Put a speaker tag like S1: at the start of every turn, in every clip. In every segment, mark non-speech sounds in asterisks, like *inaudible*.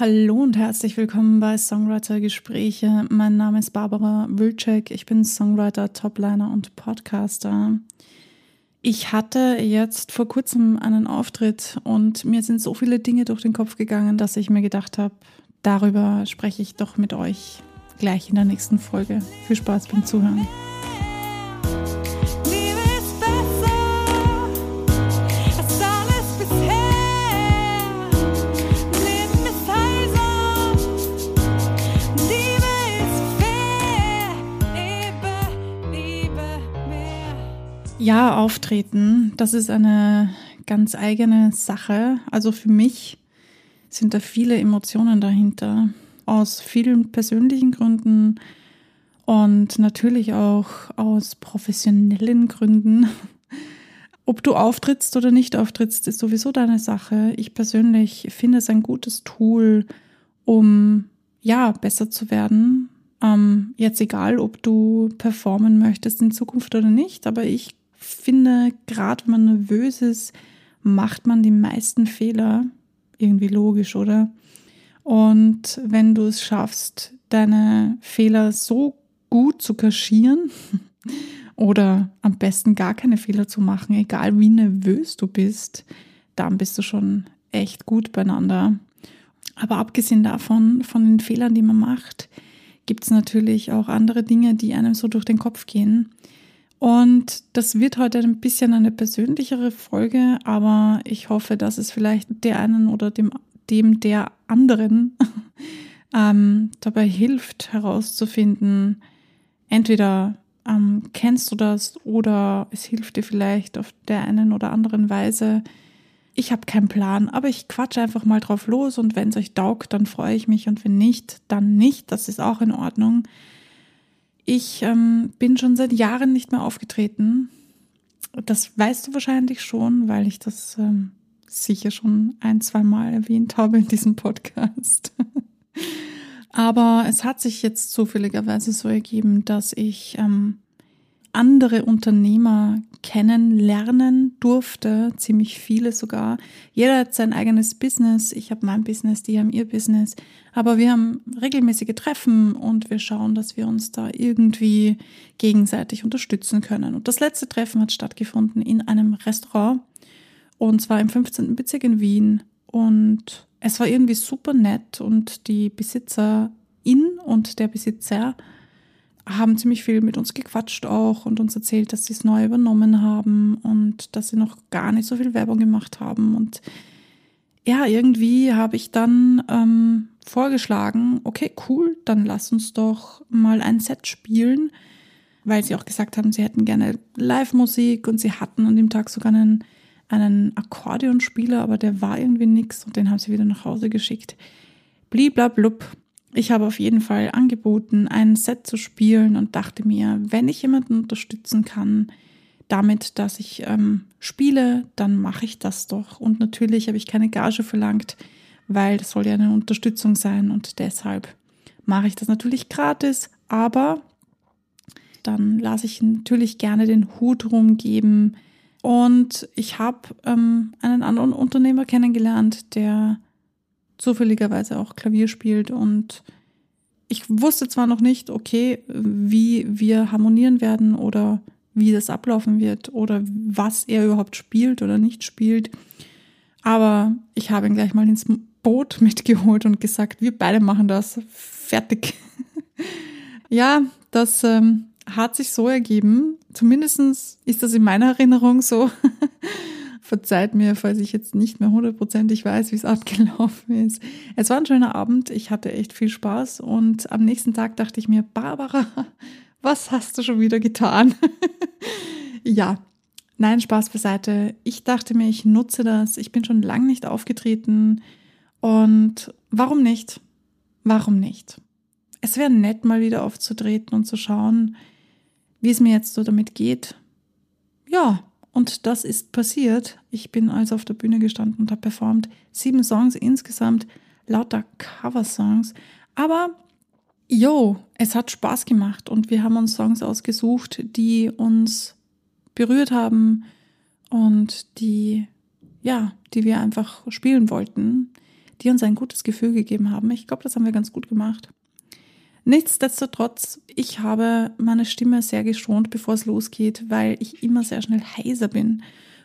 S1: Hallo und herzlich willkommen bei Songwriter Gespräche. Mein Name ist Barbara Wilczek. Ich bin Songwriter, Topliner und Podcaster. Ich hatte jetzt vor kurzem einen Auftritt und mir sind so viele Dinge durch den Kopf gegangen, dass ich mir gedacht habe, darüber spreche ich doch mit euch gleich in der nächsten Folge. Viel Spaß beim Zuhören. Ja, auftreten, das ist eine ganz eigene Sache. Also für mich sind da viele Emotionen dahinter. Aus vielen persönlichen Gründen und natürlich auch aus professionellen Gründen. Ob du auftrittst oder nicht auftrittst, ist sowieso deine Sache. Ich persönlich finde es ein gutes Tool, um ja besser zu werden. Ähm, jetzt egal, ob du performen möchtest in Zukunft oder nicht, aber ich finde, gerade wenn man nervös ist, macht man die meisten Fehler. Irgendwie logisch, oder? Und wenn du es schaffst, deine Fehler so gut zu kaschieren *laughs* oder am besten gar keine Fehler zu machen, egal wie nervös du bist, dann bist du schon echt gut beieinander. Aber abgesehen davon, von den Fehlern, die man macht, gibt es natürlich auch andere Dinge, die einem so durch den Kopf gehen. Und das wird heute ein bisschen eine persönlichere Folge, aber ich hoffe, dass es vielleicht der einen oder dem, dem der anderen *laughs* ähm, dabei hilft herauszufinden, entweder ähm, kennst du das oder es hilft dir vielleicht auf der einen oder anderen Weise. Ich habe keinen Plan, aber ich quatsche einfach mal drauf los und wenn es euch taugt, dann freue ich mich und wenn nicht, dann nicht. Das ist auch in Ordnung. Ich ähm, bin schon seit Jahren nicht mehr aufgetreten. Das weißt du wahrscheinlich schon, weil ich das ähm, sicher schon ein, zwei Mal erwähnt habe in diesem Podcast. *laughs* Aber es hat sich jetzt zufälligerweise so ergeben, dass ich ähm, andere Unternehmer kennenlernen durfte, ziemlich viele sogar. Jeder hat sein eigenes Business. Ich habe mein Business, die haben ihr Business. Aber wir haben regelmäßige Treffen und wir schauen, dass wir uns da irgendwie gegenseitig unterstützen können. Und das letzte Treffen hat stattgefunden in einem Restaurant und zwar im 15. Bezirk in Wien. Und es war irgendwie super nett und die Besitzerin und der Besitzer haben ziemlich viel mit uns gequatscht auch und uns erzählt, dass sie es neu übernommen haben und dass sie noch gar nicht so viel Werbung gemacht haben. Und ja, irgendwie habe ich dann ähm, vorgeschlagen, okay, cool, dann lass uns doch mal ein Set spielen, weil sie auch gesagt haben, sie hätten gerne Live-Musik und sie hatten an dem Tag sogar einen, einen Akkordeonspieler, aber der war irgendwie nix und den haben sie wieder nach Hause geschickt. Bliblablub. Ich habe auf jeden Fall angeboten, ein Set zu spielen und dachte mir, wenn ich jemanden unterstützen kann, damit, dass ich ähm, spiele, dann mache ich das doch. Und natürlich habe ich keine Gage verlangt, weil das soll ja eine Unterstützung sein und deshalb mache ich das natürlich gratis, aber dann lasse ich natürlich gerne den Hut rumgeben. Und ich habe ähm, einen anderen Unternehmer kennengelernt, der zufälligerweise auch Klavier spielt und ich wusste zwar noch nicht, okay, wie wir harmonieren werden oder wie das ablaufen wird oder was er überhaupt spielt oder nicht spielt, aber ich habe ihn gleich mal ins Boot *laughs* mitgeholt und gesagt, wir beide machen das. Fertig. *laughs* ja, das ähm, hat sich so ergeben. Zumindest ist das in meiner Erinnerung so. *laughs* Verzeiht mir, falls ich jetzt nicht mehr hundertprozentig weiß, wie es *laughs* abgelaufen ist. Es war ein schöner Abend, ich hatte echt viel Spaß und am nächsten Tag dachte ich mir, Barbara, *laughs* was hast du schon wieder getan? *laughs* ja, nein, Spaß beiseite. Ich dachte mir, ich nutze das. Ich bin schon lange nicht aufgetreten und warum nicht? Warum nicht? Es wäre nett, mal wieder aufzutreten und zu schauen, wie es mir jetzt so damit geht. Ja, und das ist passiert. Ich bin also auf der Bühne gestanden und habe performt. Sieben Songs insgesamt, lauter Cover-Songs. Aber yo, es hat Spaß gemacht und wir haben uns Songs ausgesucht, die uns berührt haben und die, ja, die wir einfach spielen wollten. die uns ein gutes Gefühl gegeben haben. Ich glaube, das haben wir ganz gut gemacht. Nichtsdestotrotz, ich habe meine Stimme sehr geschont, bevor es losgeht, weil ich immer sehr schnell heiser bin.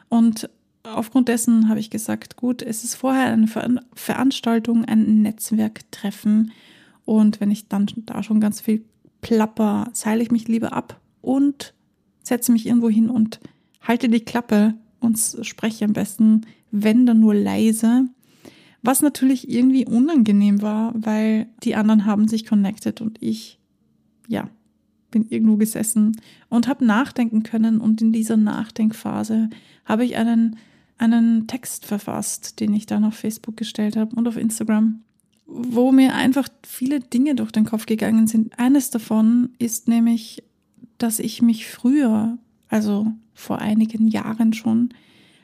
S1: Und aufgrund dessen habe ich gesagt, gut, es ist vorher eine Veranstaltung, ein Netzwerktreffen. Und wenn ich dann da schon ganz viel plapper, seile ich mich lieber ab und setze mich irgendwo hin und halte die Klappe und spreche am besten, wenn dann nur leise. Was natürlich irgendwie unangenehm war, weil die anderen haben sich connected und ich, ja, bin irgendwo gesessen und habe nachdenken können. Und in dieser Nachdenkphase habe ich einen, einen Text verfasst, den ich dann auf Facebook gestellt habe und auf Instagram, wo mir einfach viele Dinge durch den Kopf gegangen sind. Eines davon ist nämlich, dass ich mich früher, also vor einigen Jahren schon,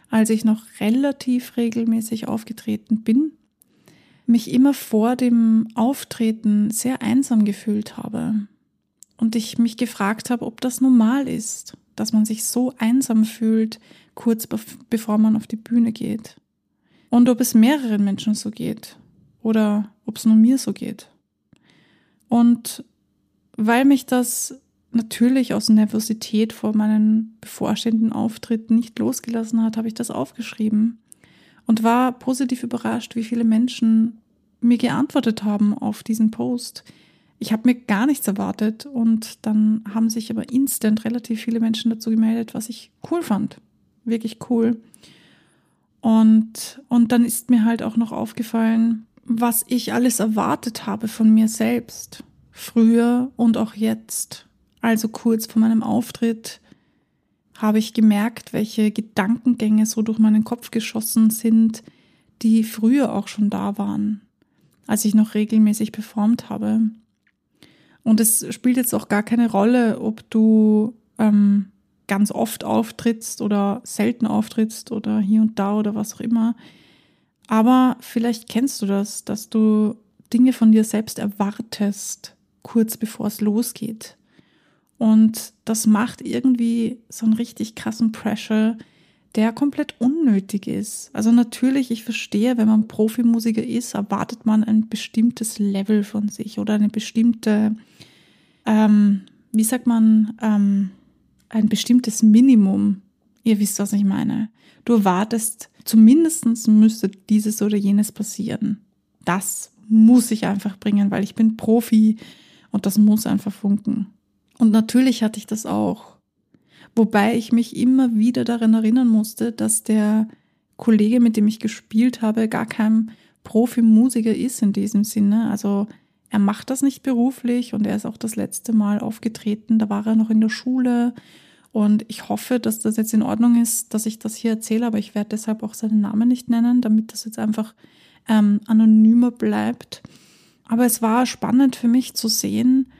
S1: als ich noch relativ regelmäßig aufgetreten bin, mich immer vor dem Auftreten sehr einsam gefühlt habe. Und ich mich gefragt habe, ob das normal ist, dass man sich so einsam fühlt, kurz bevor man auf die Bühne geht. Und ob es mehreren Menschen so geht oder ob es nur mir so geht. Und weil mich das natürlich aus Nervosität vor meinen bevorstehenden Auftritt nicht losgelassen hat, habe ich das aufgeschrieben und war positiv überrascht, wie viele Menschen mir geantwortet haben auf diesen Post. Ich habe mir gar nichts erwartet und dann haben sich aber instant relativ viele Menschen dazu gemeldet, was ich cool fand. Wirklich cool. Und, und dann ist mir halt auch noch aufgefallen, was ich alles erwartet habe von mir selbst. Früher und auch jetzt. Also kurz vor meinem Auftritt habe ich gemerkt, welche Gedankengänge so durch meinen Kopf geschossen sind, die früher auch schon da waren, als ich noch regelmäßig performt habe. Und es spielt jetzt auch gar keine Rolle, ob du ähm, ganz oft auftrittst oder selten auftrittst oder hier und da oder was auch immer. Aber vielleicht kennst du das, dass du Dinge von dir selbst erwartest, kurz bevor es losgeht. Und das macht irgendwie so einen richtig krassen Pressure, der komplett unnötig ist. Also natürlich, ich verstehe, wenn man Profimusiker ist, erwartet man ein bestimmtes Level von sich oder eine bestimmte, ähm, wie sagt man, ähm, ein bestimmtes Minimum. Ihr wisst, was ich meine. Du erwartest, zumindest müsste dieses oder jenes passieren. Das muss ich einfach bringen, weil ich bin Profi und das muss einfach funken. Und natürlich hatte ich das auch. Wobei ich mich immer wieder daran erinnern musste, dass der Kollege, mit dem ich gespielt habe, gar kein Profimusiker ist in diesem Sinne. Also er macht das nicht beruflich und er ist auch das letzte Mal aufgetreten. Da war er noch in der Schule. Und ich hoffe, dass das jetzt in Ordnung ist, dass ich das hier erzähle, aber ich werde deshalb auch seinen Namen nicht nennen, damit das jetzt einfach ähm, anonymer bleibt. Aber es war spannend für mich zu sehen,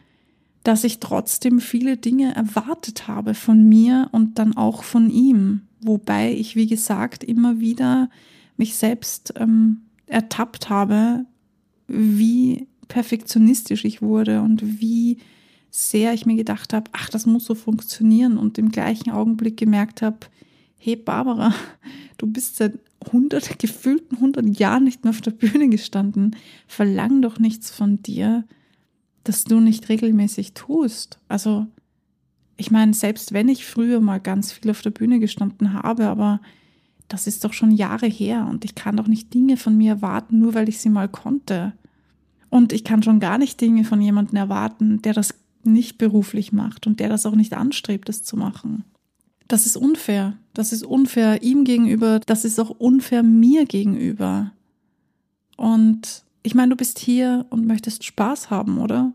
S1: dass ich trotzdem viele Dinge erwartet habe von mir und dann auch von ihm. Wobei ich, wie gesagt, immer wieder mich selbst ähm, ertappt habe, wie perfektionistisch ich wurde und wie sehr ich mir gedacht habe, ach, das muss so funktionieren und im gleichen Augenblick gemerkt habe, hey Barbara, *laughs* du bist seit 100, gefühlten 100 Jahren nicht mehr auf der Bühne gestanden, verlang doch nichts von dir, das du nicht regelmäßig tust. Also, ich meine, selbst wenn ich früher mal ganz viel auf der Bühne gestanden habe, aber das ist doch schon Jahre her und ich kann doch nicht Dinge von mir erwarten, nur weil ich sie mal konnte. Und ich kann schon gar nicht Dinge von jemandem erwarten, der das nicht beruflich macht und der das auch nicht anstrebt, es zu machen. Das ist unfair. Das ist unfair ihm gegenüber. Das ist auch unfair mir gegenüber. Und ich meine, du bist hier und möchtest Spaß haben, oder?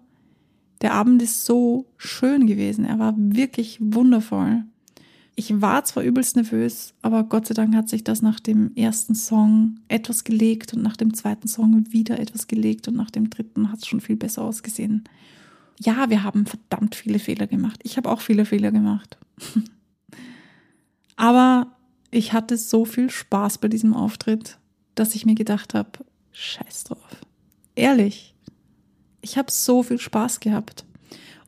S1: Der Abend ist so schön gewesen. Er war wirklich wundervoll. Ich war zwar übelst nervös, aber Gott sei Dank hat sich das nach dem ersten Song etwas gelegt und nach dem zweiten Song wieder etwas gelegt und nach dem dritten hat es schon viel besser ausgesehen. Ja, wir haben verdammt viele Fehler gemacht. Ich habe auch viele Fehler gemacht. *laughs* aber ich hatte so viel Spaß bei diesem Auftritt, dass ich mir gedacht habe, scheiß drauf. Ehrlich, ich habe so viel Spaß gehabt.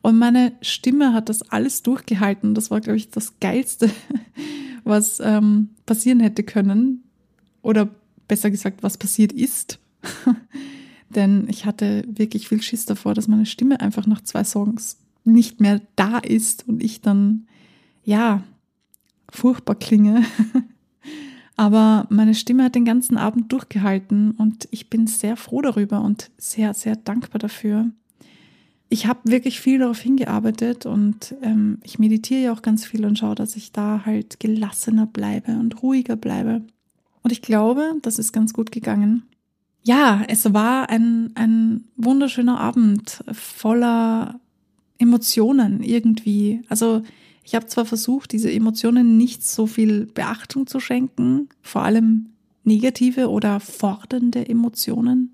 S1: Und meine Stimme hat das alles durchgehalten. Das war, glaube ich, das Geilste, *laughs* was ähm, passieren hätte können. Oder besser gesagt, was passiert ist. *laughs* Denn ich hatte wirklich viel Schiss davor, dass meine Stimme einfach nach zwei Songs nicht mehr da ist und ich dann, ja, furchtbar klinge. *laughs* Aber meine Stimme hat den ganzen Abend durchgehalten und ich bin sehr froh darüber und sehr, sehr dankbar dafür. Ich habe wirklich viel darauf hingearbeitet und ähm, ich meditiere ja auch ganz viel und schaue, dass ich da halt gelassener bleibe und ruhiger bleibe. Und ich glaube, das ist ganz gut gegangen. Ja, es war ein, ein wunderschöner Abend voller Emotionen irgendwie. Also ich habe zwar versucht, diese Emotionen nicht so viel Beachtung zu schenken, vor allem negative oder fordernde Emotionen.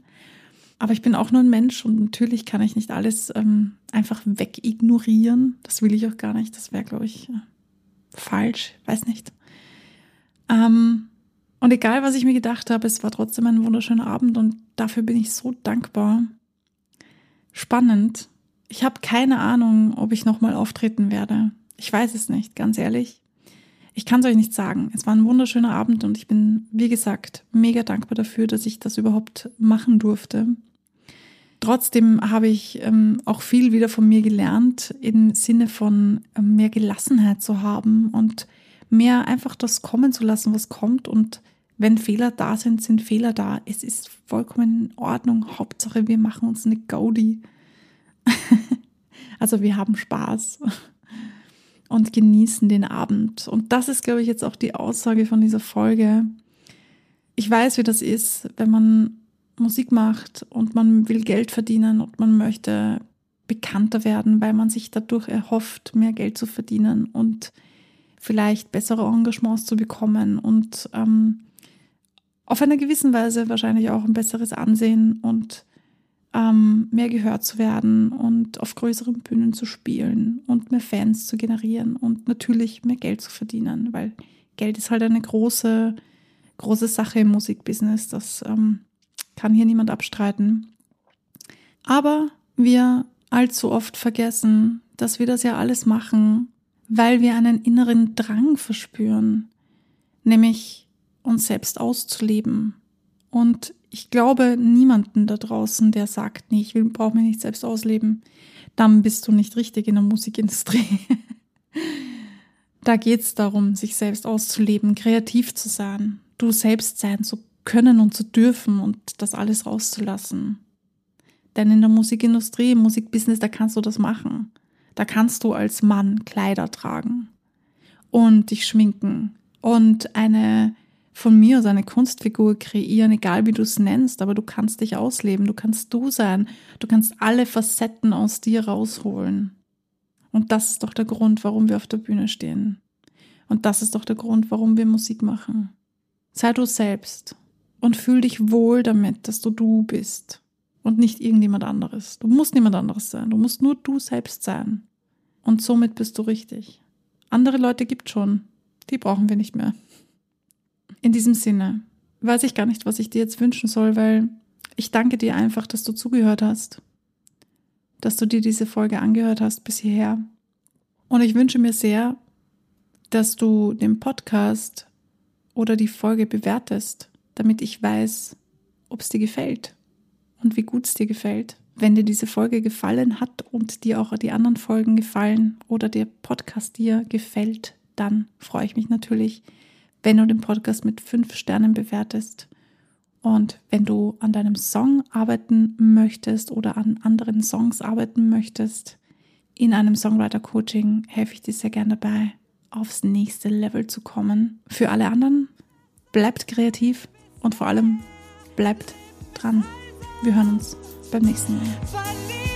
S1: Aber ich bin auch nur ein Mensch und natürlich kann ich nicht alles ähm, einfach wegignorieren. Das will ich auch gar nicht. Das wäre, glaube ich, äh, falsch. Weiß nicht. Ähm, und egal, was ich mir gedacht habe, es war trotzdem ein wunderschöner Abend und dafür bin ich so dankbar. Spannend. Ich habe keine Ahnung, ob ich nochmal auftreten werde. Ich weiß es nicht, ganz ehrlich. Ich kann es euch nicht sagen. Es war ein wunderschöner Abend und ich bin, wie gesagt, mega dankbar dafür, dass ich das überhaupt machen durfte. Trotzdem habe ich ähm, auch viel wieder von mir gelernt, im Sinne von ähm, mehr Gelassenheit zu haben und mehr einfach das kommen zu lassen, was kommt. Und wenn Fehler da sind, sind Fehler da. Es ist vollkommen in Ordnung. Hauptsache, wir machen uns eine Gaudi. *laughs* also wir haben Spaß und genießen den Abend. Und das ist, glaube ich, jetzt auch die Aussage von dieser Folge. Ich weiß, wie das ist, wenn man Musik macht und man will Geld verdienen und man möchte bekannter werden, weil man sich dadurch erhofft, mehr Geld zu verdienen und vielleicht bessere Engagements zu bekommen und ähm, auf einer gewissen Weise wahrscheinlich auch ein besseres Ansehen und ähm, mehr gehört zu werden und auf größeren Bühnen zu spielen und mehr Fans zu generieren und natürlich mehr Geld zu verdienen, weil Geld ist halt eine große, große Sache im Musikbusiness. Das ähm, kann hier niemand abstreiten. Aber wir allzu oft vergessen, dass wir das ja alles machen, weil wir einen inneren Drang verspüren, nämlich uns selbst auszuleben. Und ich glaube niemanden da draußen, der sagt, nee, ich brauche mich nicht selbst ausleben. Dann bist du nicht richtig in der Musikindustrie. *laughs* da geht es darum, sich selbst auszuleben, kreativ zu sein, du selbst sein zu können und zu dürfen und das alles rauszulassen. Denn in der Musikindustrie, im Musikbusiness, da kannst du das machen. Da kannst du als Mann Kleider tragen und dich schminken und eine von mir aus eine Kunstfigur kreieren, egal wie du es nennst, aber du kannst dich ausleben, du kannst du sein, du kannst alle Facetten aus dir rausholen. Und das ist doch der Grund, warum wir auf der Bühne stehen. Und das ist doch der Grund, warum wir Musik machen. Sei du selbst und fühl dich wohl damit, dass du du bist und nicht irgendjemand anderes. Du musst niemand anderes sein, du musst nur du selbst sein. Und somit bist du richtig. Andere Leute gibt schon, die brauchen wir nicht mehr. In diesem Sinne weiß ich gar nicht, was ich dir jetzt wünschen soll, weil ich danke dir einfach, dass du zugehört hast, dass du dir diese Folge angehört hast bis hierher. Und ich wünsche mir sehr, dass du den Podcast oder die Folge bewertest, damit ich weiß, ob es dir gefällt und wie gut es dir gefällt. Wenn dir diese Folge gefallen hat und dir auch die anderen Folgen gefallen oder der Podcast dir gefällt, dann freue ich mich natürlich, wenn du den Podcast mit fünf Sternen bewertest. Und wenn du an deinem Song arbeiten möchtest oder an anderen Songs arbeiten möchtest, in einem Songwriter-Coaching helfe ich dir sehr gerne dabei, aufs nächste Level zu kommen. Für alle anderen, bleibt kreativ und vor allem bleibt dran. Wir hören uns beim nächsten Mal.